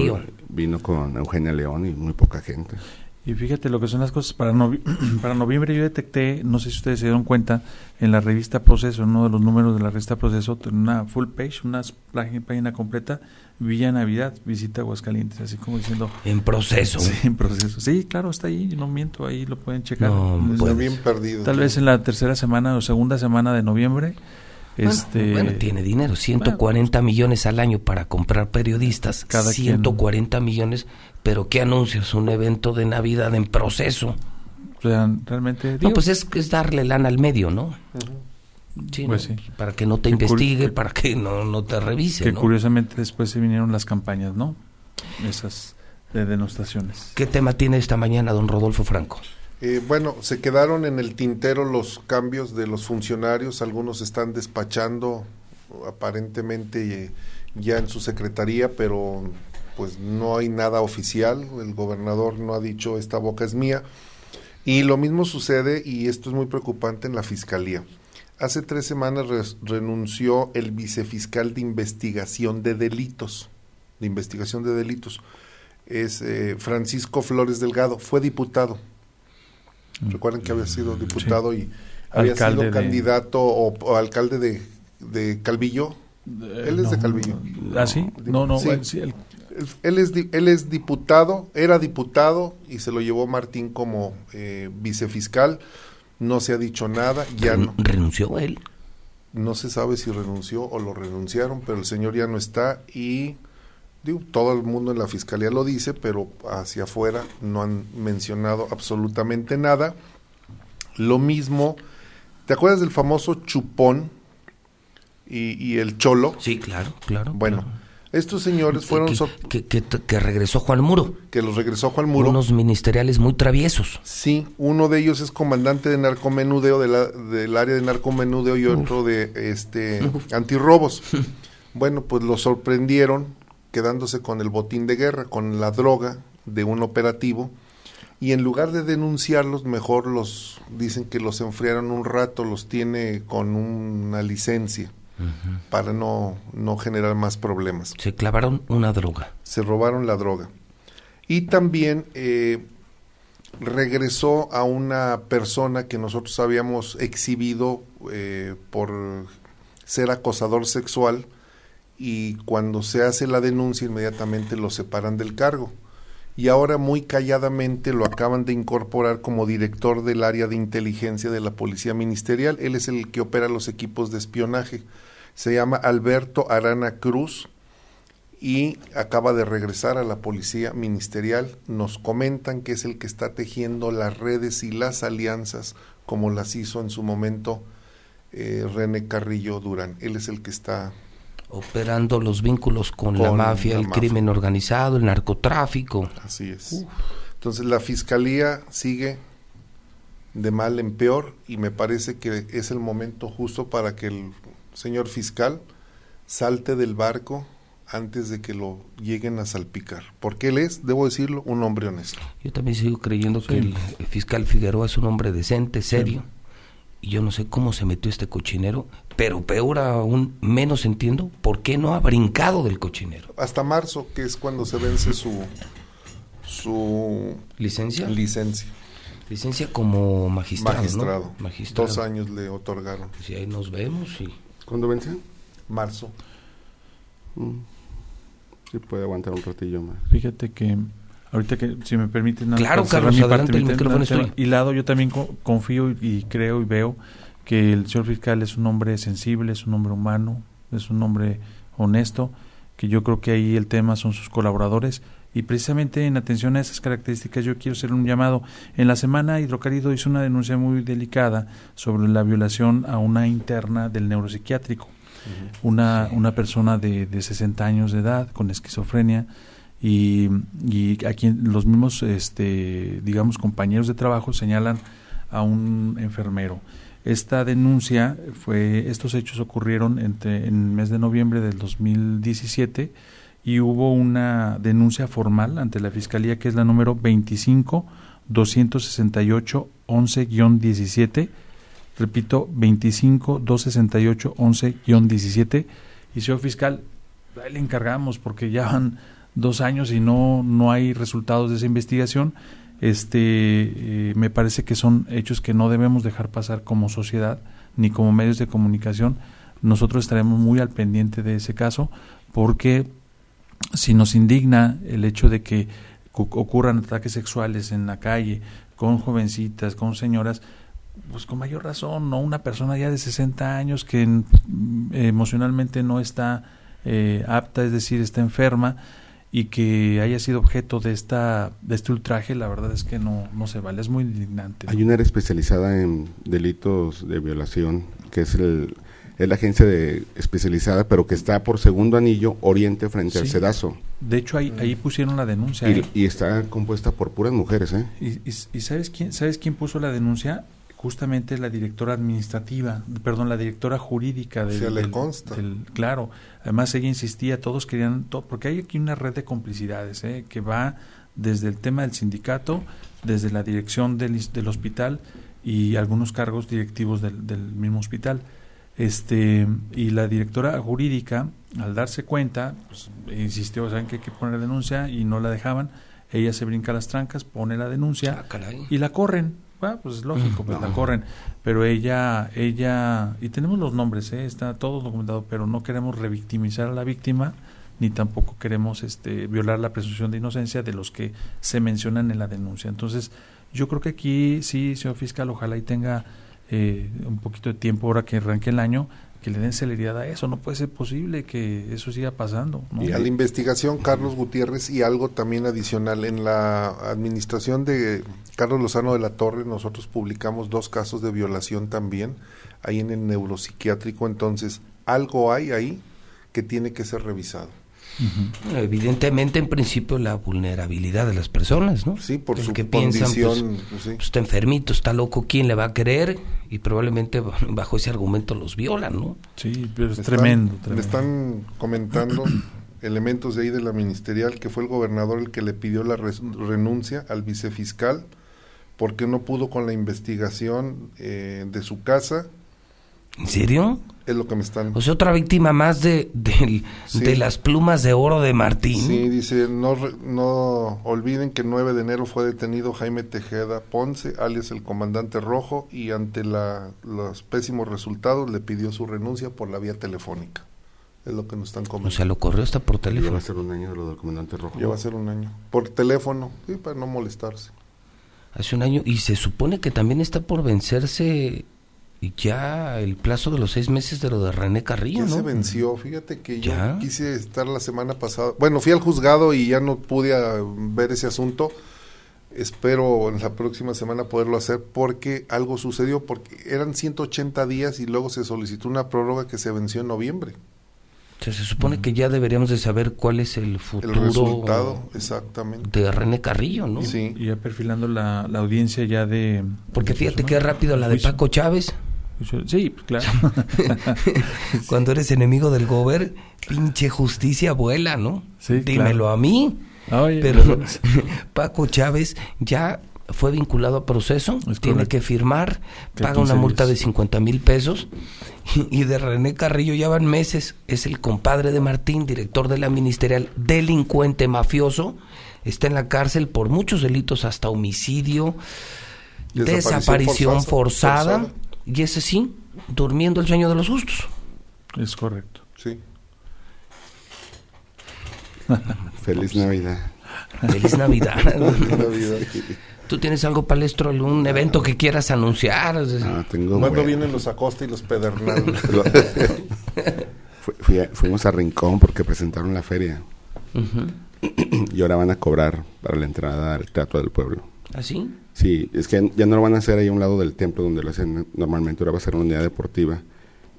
vino con Eugenia León y muy poca gente. Y fíjate lo que son las cosas. Para, (clears throat) para noviembre yo detecté, no sé si ustedes se dieron cuenta, en la revista Proceso, uno de los números de la revista Proceso, una full page, una página completa, Villa Navidad, visita Aguascalientes, así como diciendo... En proceso. (laughs) Sí, en proceso. Sí, claro, está ahí, no miento, ahí lo pueden checar. No, está bien perdido. Tal vez en la tercera semana o segunda semana de noviembre. Bueno, este, bueno, tiene dinero, 140 millones al año para comprar periodistas, Cada 140 millones pero ¿qué anuncios? Un evento de Navidad en proceso. O sea, realmente... no, pues es, es darle lana al medio, ¿no? pues sí. Para que no te investigue, para que no, no te revise. Que curiosamente después se vinieron las campañas, ¿no? Esas de denostaciones. ¿Qué tema tiene esta mañana don Rodolfo Franco? Eh, bueno, se quedaron en el tintero los cambios de los funcionarios, algunos están despachando aparentemente eh, ya en su secretaría, pero pues no hay nada oficial, el gobernador no ha dicho esta boca es mía. Y lo mismo sucede, y esto es muy preocupante, en la Fiscalía. Hace tres semanas renunció el vicefiscal de investigación de delitos, de investigación de delitos. Es eh, Francisco Flores Delgado, fue diputado. Mm. Recuerden que había sido diputado y había sido candidato o, alcalde de, de Calvillo. Él es de Calvillo. ¿Ah, sí? No, no, sí. el él es, él es diputado, era diputado y se lo llevó Martín como eh, vicefiscal. No se ha dicho nada, ya no. ¿Renunció él? No se sabe si renunció o lo renunciaron, pero el señor ya no está y digo, todo el mundo en la fiscalía lo dice, pero hacia afuera no han mencionado absolutamente nada. Lo mismo, ¿te acuerdas del famoso chupón y, el cholo? Sí, claro, claro. Bueno. Estos señores fueron... Que, que, regresó Juan Muro. Que los regresó Juan Muro. Unos ministeriales muy traviesos. Sí, uno de ellos es comandante de narcomenudeo, de la, del área de narcomenudeo y otro de este antirrobos. (laughs) bueno, pues los sorprendieron quedándose con el botín de guerra, con la droga de un operativo. Y en lugar de denunciarlos, mejor los dicen que los enfriaron un rato, los tiene con una licencia para no, no generar más problemas. Se clavaron una droga. Se robaron la droga. Y también eh, regresó a una persona que nosotros habíamos exhibido eh, por ser acosador sexual y cuando se hace la denuncia inmediatamente lo separan del cargo. y ahora muy calladamente lo acaban de incorporar como director del área de inteligencia de la Policía Ministerial. Él es el que opera los equipos de espionaje. Se llama Alberto Arana Cruz y acaba de regresar a la Policía Ministerial. Nos comentan que es el que está tejiendo las redes y las alianzas como las hizo en su momento eh, René Carrillo Durán. Él es el que está operando los vínculos con, la mafia, el crimen organizado, el narcotráfico. Así es. Entonces la fiscalía sigue de mal en peor y me parece que es el momento justo para que el señor fiscal salte del barco antes de que lo lleguen a salpicar, porque él es, debo decirlo, un hombre honesto. Yo también sigo creyendo que el fiscal Figueroa es un hombre decente, serio y yo no sé cómo se metió este cochinero, pero peor aún, menos entiendo por qué no ha brincado del cochinero. Hasta marzo, que es cuando se vence su su licencia. Licencia. Licencia como magistrado. Magistrado. Dos años le otorgaron. Pues ahí nos vemos y. ¿Cuándo vence? Marzo. Mm. Sí puede aguantar un ratillo más. Fíjate que Ahorita que, si me permiten... Claro, Carlos, adelante, el micrófono Y lado, yo también confío y creo y veo que el señor fiscal es un hombre sensible, es un hombre humano, es un hombre honesto, que yo creo que ahí el tema son sus colaboradores y precisamente en atención a esas características yo quiero hacer un llamado. En la semana Hidrocálido hizo una denuncia muy delicada sobre la violación a una interna del neuropsiquiátrico, una, una persona de, de 60 años de edad con esquizofrenia, y, y aquí los mismos, este, digamos, compañeros de trabajo señalan a un enfermero. Esta denuncia fue, estos hechos ocurrieron entre, en el mes de noviembre del 2017 y hubo una denuncia formal ante la Fiscalía que es la número 25 268 11-17 repito 25 268 11-17 y señor fiscal le encargamos porque ya van dos años y no, no hay resultados de esa investigación, este, eh, me parece que son hechos que no debemos dejar pasar como sociedad ni como medios de comunicación. Nosotros estaremos muy al pendiente de ese caso porque si nos indigna el hecho de que ocurran ataques sexuales en la calle con jovencitas, con señoras, pues con mayor razón, no una persona ya de 60 años que mm, emocionalmente no está eh, apta, es decir, está enferma, y que haya sido objeto de esta de este ultraje, la verdad es que no, no se vale, es muy indignante. Hay una área especializada en delitos de violación, que es el es la agencia de, especializada, pero que está por segundo anillo oriente frente al Sedazo. De hecho, ahí, ahí pusieron la denuncia. Y, ¿eh? y, está compuesta por puras mujeres, ¿eh? Y, y, y, sabes quién sabes quién puso la denuncia? justamente la directora administrativa, perdón, la directora jurídica del, Se le consta. claro, además ella insistía, todos querían, todo, porque hay aquí una red de complicidades ¿eh? que va desde el tema del sindicato, desde la dirección del, del hospital y algunos cargos directivos del, del, mismo hospital. Este, y la directora jurídica, al darse cuenta, pues, insistió, saben que hay que poner denuncia y no la dejaban, ella se brinca las trancas, pone la denuncia ah, y la corren pues es lógico, pues la corren. Pero ella, ella, y tenemos los nombres, ¿eh? está todo documentado, pero no queremos revictimizar a la víctima, ni tampoco queremos este, violar la presunción de inocencia de los que se mencionan en la denuncia. Entonces, yo creo que aquí sí, señor fiscal, ojalá y tenga eh, un poquito de tiempo ahora que arranque el año que le den celeridad a eso. No puede ser posible que eso siga pasando. Y a la investigación, Carlos Gutiérrez, y algo también adicional. En la administración de Carlos Lozano de la Torre, nosotros publicamos dos casos de violación también, ahí en el neuropsiquiátrico. Entonces, algo hay ahí que tiene que ser revisado. Evidentemente, en principio, la vulnerabilidad de las personas, ¿no? Sí, por su que condición. Pues, pues, está enfermito, está loco, ¿quién le va a querer? Y probablemente (laughs) bajo ese argumento los violan, ¿no? Sí, pero es tremendo, Me están comentando (clears throat) elementos de ahí de la ministerial que fue el gobernador el que le pidió la renuncia al vicefiscal porque no pudo con la investigación eh, de su casa. ¿En serio? Es lo que me están... O sea, otra víctima más de, de, las plumas de oro de Martín. Sí, dice, no, no olviden que el 9 de enero fue detenido Jaime Tejeda Ponce, alias el comandante rojo, y ante la, los pésimos resultados le pidió su renuncia por la vía telefónica. Es lo que nos están O comentando. sea, lo corrió hasta por teléfono. a ser un año lo del comandante rojo. Ya va a ser un año. Por teléfono, sí, para no molestarse. Hace un año. Y se supone que también está por vencerse ya el plazo de los seis meses de lo de René Carrillo, Ya se ¿no? venció, fíjate que ¿Ya? yo quise estar la semana pasada. Bueno, fui al juzgado y ya no pude ah, ver ese asunto. Espero en la próxima semana poderlo hacer porque algo sucedió, porque eran 180 días y luego se solicitó una prórroga que se venció en noviembre. O sea, se supone que ya deberíamos de saber cuál es el El futuro resultado, exactamente. de René Carrillo, ¿no? Sí. Y ya perfilando la, la audiencia ya de... Porque de fíjate qué rápido la de. Paco Chávez. Sí, pues, claro. (laughs) Cuando eres enemigo del gober, pinche justicia vuela, ¿no? Sí, Dímelo claro. a mí. Oye, Pero (laughs) Paco Chávez ya fue vinculado a proceso, Es tiene correcto. que firmar, paga una 15 multa de días. 50 mil pesos y, y de René Carrillo ya van meses, es el compadre de Martín, director de la ministerial, delincuente mafioso, está en la cárcel por muchos delitos, hasta homicidio, desaparición, Desaparición forzada, forzada. Y ese sí, durmiendo el sueño de los justos. es correcto. Sí. (laughs) Feliz Navidad. Feliz Navidad. (laughs) Navidad. ¿Tú tienes algo palestro, algún evento que quieras anunciar? Ah, tengo ¿Cuándo bueno. vienen los Acosta y los Pedernal? (laughs) Lo- Fu- fui a- fuimos a Rincón porque presentaron la feria (clears throat) y ahora van a cobrar para la entrada al Teatro del Pueblo. ¿Así? Sí, es que ya no lo van a hacer ahí a un lado del templo donde lo hacen normalmente, ahora va a ser una unidad deportiva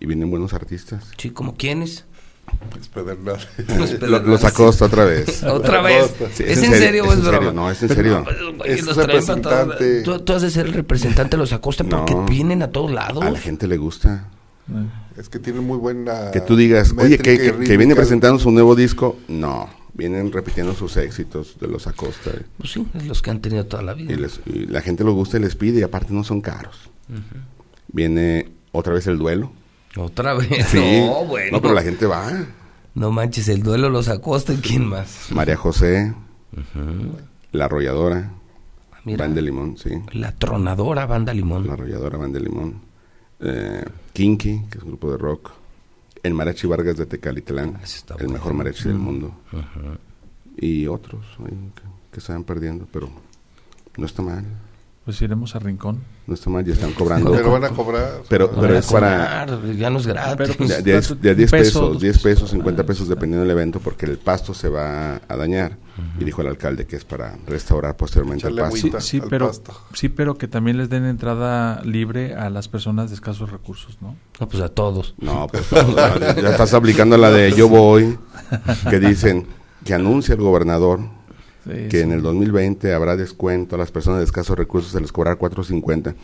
y vienen buenos artistas. Sí, ¿como quiénes? (laughs) los Pedernal. Los Lo- Los Acosta otra vez. (laughs) ¿Otra vez? Sí, ¿Es, en serio o es en broma? serio, No, es en serio. Oye, Es los representante. Tú, tú has de ser el representante de los Acosta porque No. vienen a todos lados. A la gente le gusta. Es que tienen muy buena. Que tú digas, oye, que, que- que viene presentando su nuevo disco. No, vienen repitiendo sus éxitos de los Acosta. Pues sí, es los que han tenido toda la vida. Y, les- y la gente lo gusta y les pide y aparte no son caros. Viene otra vez el duelo. Otra vez. (laughs) Sí. No, bueno. No, pero la gente va. No manches, el duelo los Acosta y quién más. María José, La Arrolladora, Ah, Mira, Van de Limón, sí. la tronadora banda Limón. La Arrolladora, Van de Limón. Eh, Kinky, que es un grupo de rock. El Mariachi Vargas de Tecalitlán, está el bueno. mejor mariachi del mundo. Ajá. Y otros ahí que, que se van perdiendo, pero no está mal. Pues iremos a Rincón. No está mal, ya están cobrando. Pero van a cobrar. Pero, Van pero a es para cobrar, Ya no es gratis. Pero, pues, de, de- das de a 10 un peso, pesos, dos 10 pesos. pesos, 50 pesos dependiendo del evento, porque el pasto se va a dañar. Y dijo el alcalde que es para restaurar posteriormente el pasto. Sí, Agüita sí, pero, pasto. sí, pero que también les den entrada libre a las personas de escasos recursos, ¿no? No, pues a todos. No, pues ya ya estás aplicando la de yo voy, que dicen que anuncia el gobernador Sí, que sí. en el 2020 habrá descuento a las personas de escasos recursos, se les cobrará 4.50.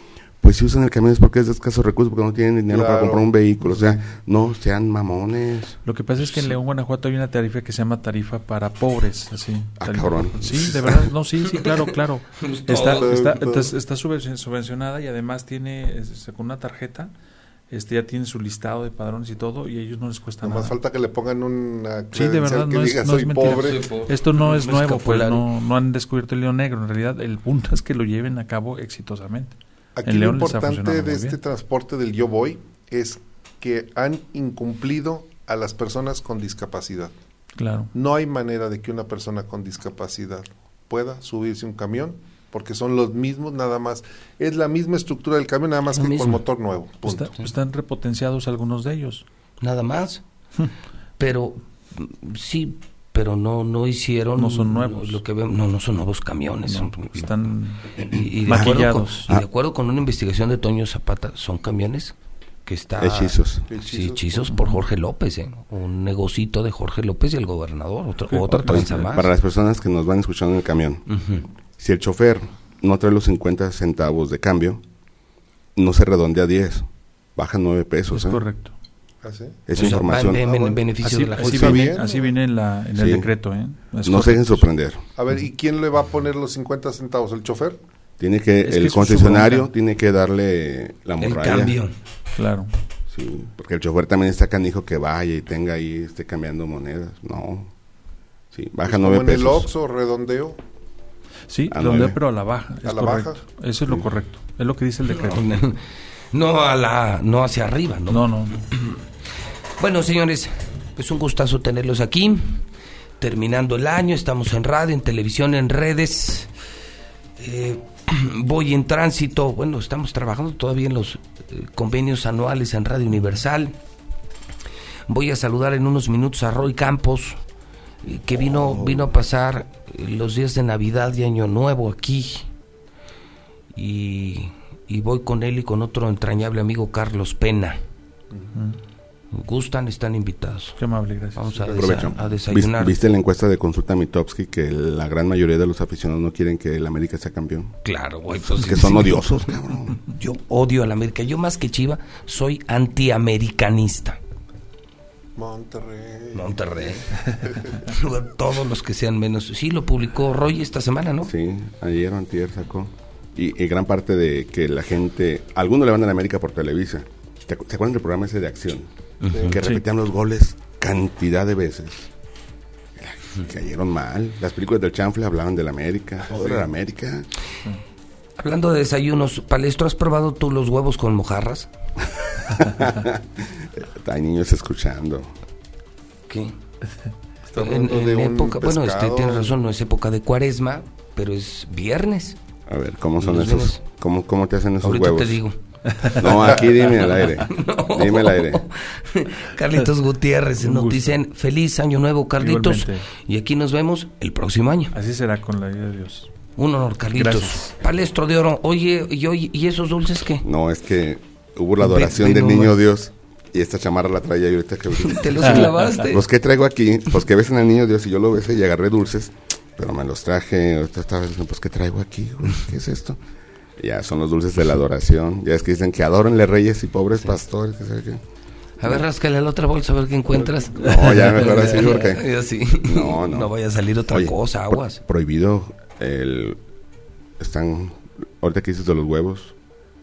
Pues si usan el camión es porque es de escasos recursos, porque no tienen dinero para comprar un vehículo. O sea, no sean mamones. Lo que pasa es que en León, Guanajuato hay una tarifa que se llama tarifa para pobres, así. Ah, Tarifa- cabrón. Sí, de verdad, no, sí, sí, claro, claro. (laughs) Está, está, está subvenci- subvencionada y además tiene, con una tarjeta, este ya tiene su listado de padrones y todo y a ellos no les cuesta Nomás nada. falta que le pongan una Sí, de verdad, que no es- diga no es soy mentira. pobre. Esto no es nuevo, pues no, no han descubierto el león negro. En realidad, el punto es que lo lleven a cabo exitosamente. Aquí lo importante de este transporte del Yo Voy es que han incumplido a las personas con discapacidad. Claro. No hay manera de que una persona con discapacidad pueda subirse a un camión porque son los mismos nada más. Es la misma estructura del camión nada más que mismo. con motor nuevo. Punto. Está- están repotenciados algunos de ellos. Nada más. pero mm, sí, pero no no hicieron No son nuevos. Lo que vemos, no no son nuevos camiones. No, son- están y, y de acuerdo con, maquillados. y de acuerdo con una investigación de Toño Zapata, son camiones que está Hechizos. Sí, hechizos por Jorge López, ¿eh? un negocito de Jorge López y el gobernador, otro- otra tranza más. Para las personas que nos van escuchando en el camión, Ujú. Si el chofer no trae los 50 centavos de cambio, no se redondea a 10, baja 9 pesos. Es ¿eh? correcto. ¿Ah, sí? Es O sea, información. va en, en- Ah, en beneficio Así, de la así gente. Viene, bien. así viene en, la, en el Sí. decreto. ¿eh? No se dejen sorprender. A ver, ¿y quién le va a poner los 50 centavos? ¿El chofer? Tiene que, Es que el su concesionario tiene que darle la El morralla. cambio. Claro. Sí, porque el chofer también está canijo que vaya y tenga ahí, esté cambiando monedas. No. Sí, baja Pues 9 como en el pesos. Oxxo, redondeo. Sí, A pero a la baja. Es A la correcto. baja. Eso es lo correcto. Es lo que dice el decreto. No a la no hacia arriba, ¿no? No, no, no. (clears throat) Bueno, señores, Es un gustazo tenerlos aquí. Terminando el año, estamos en radio, en televisión, en redes. Eh, (clears throat) voy en tránsito, bueno, estamos trabajando todavía en los eh, convenios anuales en Radio Universal. Voy a saludar en unos minutos a Roy Campos, que vino, vino a pasar los días de Navidad y Año Nuevo aquí. Y, y voy con él y con otro entrañable amigo Carlos Pena. Gustan, están invitados. Qué amable, gracias. Vamos a, Aprovecho. desa- a desayunar. ¿Viste la encuesta de consulta Mitofsky que la gran mayoría de los aficionados no quieren que el América sea campeón? Claro, güey. pues, que sí, son sí. odiosos, cabrón. Yo odio a la América. Yo más que Chiva soy antiamericanista. Monterrey. Monterrey. (laughs) Todos los que sean menos. Sí, lo publicó Roy esta semana, ¿no? Sí, ayer o antier sacó. Y, y gran parte de que la gente... Algunos le van a la América por Televisa. ¿Te acu- ¿Se acuerdan del programa ese de acción? Que Sí. repetían los goles cantidad de veces. Cayeron mal. Las películas del chanfle hablaban de la América. La América. Hablando de desayunos, Palestro, ¿has probado tú los huevos con mojarras? (laughs) Hay niños escuchando. ¿Qué? Está En, hablando de en un época, bueno, este, tienes razón, no es época de cuaresma, pero es viernes. A ver, ¿cómo son Los esos? ¿Cómo, ¿Cómo te hacen esos Ahorita huevos? te digo. (laughs) No, aquí dime al aire. (laughs) Dime al aire. Carlitos Gutiérrez Un nos gusto. dicen feliz año nuevo, Carlitos. Igualmente. Y aquí nos vemos el próximo año. Así será con la ayuda de Dios. Un honor, Carlitos. Gracias. Palestro de oro. Oye, y, oye, ¿y esos dulces qué? No, es que hubo la adoración del niño Dios y esta chamarra la traía y ahorita que... (laughs) ¿Te los clavaste? Pues ¿qué traigo aquí? Pues que besen al niño Dios y yo lo besé y agarré dulces, pero me los traje, ahorita estaba diciendo, pues ¿qué traigo aquí? güey? ¿Qué es esto? Ya son los dulces de la adoración, ya es que dicen que adórenle reyes y pobres pastores, que sabe qué. A ver, ráscale la otra bolsa a ver qué encuentras. No, ya mejor así (laughs) porque... Ya sí. No, no. No vaya a salir otra Oye, cosa, pro- aguas. prohibido el... Están... Ahorita que dices de los huevos,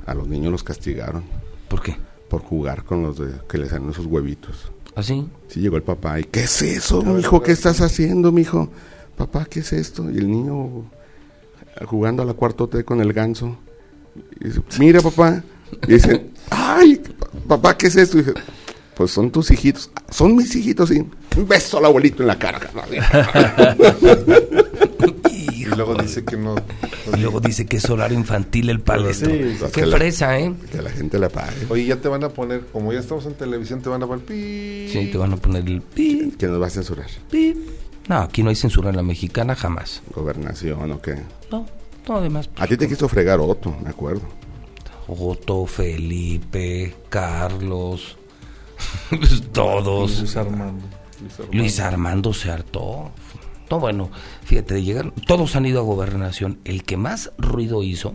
a los niños los castigaron ¿Por qué? por jugar con los de, que les dan esos huevitos. ¿Así? Sí llegó el papá y ¿qué es eso, mijo? ¿Qué estás haciendo, mijo? Papá, ¿qué es esto? Y el niño jugando a la cuartote con el ganso. Y dice, mira, papá. Y dice, ay, papá, ¿qué es esto? Y dice, pues son tus hijitos. Son mis hijitos, sí. Un beso al abuelito en la cara. (laughs) Y luego dice que no. Y luego dice que es horario infantil el palestro. Sí, pues Qué que la- fresa, ¿eh? Que la gente le pague. Oye, ya te van a poner, como ya estamos en televisión, te van a poner pi. Sí, te van a poner el pi, Que nos va a censurar. pi. No, aquí no hay censura en la mexicana jamás. Gobernación o qué. No, no, además. A ti te quiso fregar Otto, me acuerdo. Otto, Felipe, Carlos, (laughs) pues, todos. Luis Armando. Luis Armando se hartó. No, bueno, fíjate, de llegar, todos han ido a gobernación. El que más ruido hizo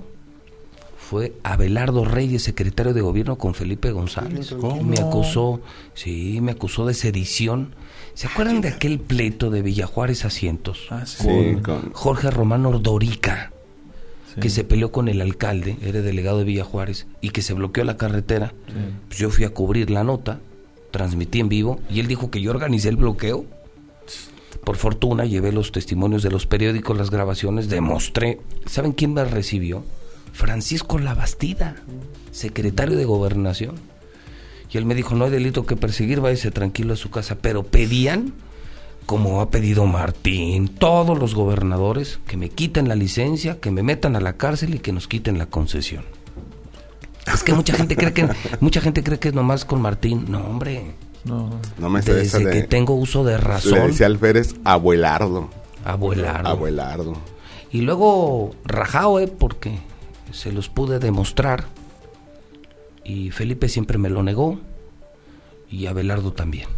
fue Abelardo Reyes, secretario de gobierno con Felipe González. ¿Cómo? Me acusó, sí, me acusó de sedición. ¿Se acuerdan de aquel pleito de Villajuárez Asientos? Ah, sí. Con Jorge Román Ordorica, Sí. que se peleó con el alcalde, era delegado de Villajuárez, y que se bloqueó la carretera. Sí. Pues yo fui a cubrir la nota, transmití en vivo y él dijo que yo organicé el bloqueo. Por fortuna llevé los testimonios de los periódicos, las grabaciones, demostré. ¿Saben quién me recibió? Francisco Labastida, secretario de Gobernación. Y él me dijo, no hay delito que perseguir, váyase tranquilo a su casa. Pero pedían, como ha pedido Martín, todos los gobernadores, que me quiten la licencia, que me metan a la cárcel y que nos quiten la concesión. Es que mucha gente cree que mucha gente cree que es nomás con Martín. No, hombre. No, No me sé esa Desde de... que tengo uso de Le razón, decía Alférez, abuelardo. abuelardo. Abuelardo. Y luego rajao, eh, porque se los pude demostrar. Y Felipe siempre me lo negó. Y Abelardo también.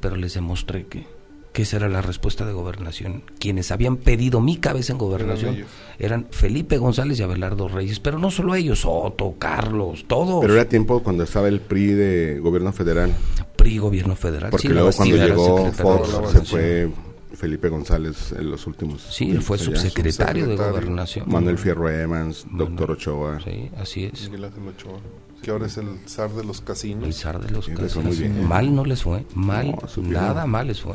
Pero les demostré que, que esa era la respuesta de gobernación. Quienes habían pedido mi cabeza en gobernación eran, Felipe González y Abelardo Reyes. Pero no solo ellos, Otto, Carlos, todos. Pero era tiempo cuando estaba el PRI de gobierno federal. PRI, gobierno federal. Porque Sí, luego cuando llegó Fox se fue Felipe González en los últimos. Sí, él fue subsecretario de gobernación. Manuel Fierro Evans, Manuel. doctor Ochoa. Sí, así es. Miguel Ángel Ochoa, que ahora es el zar de los El casinos. zar de los Sí, casinos. bien. Mal no les fue, mal, No, nada mal les fue.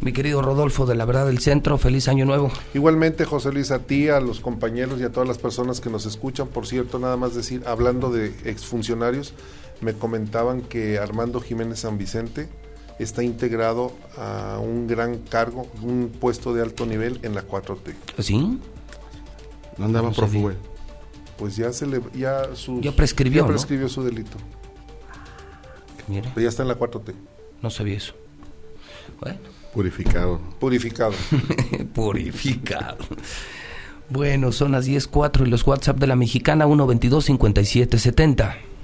Mi querido Rodolfo de la Verdad del Centro, feliz año nuevo. Igualmente, José Luis, a ti, a los compañeros y a todas las personas que nos escuchan, por cierto, nada más decir, hablando de exfuncionarios, me comentaban que Armando Jiménez San Vicente está integrado a un gran cargo, un puesto de alto nivel en la 4T. ¿Sí? ¿No andaba No prófugo? Pues ya se le ya, sus- Ya prescribió, ya ¿no? prescribió su delito. Mire, Pero ya está en la 4T. no sabía eso. Bueno, Purificado. Purificado. (laughs) purificado. Bueno, son las 10.04 y los WhatsApp de la mexicana 122 5770.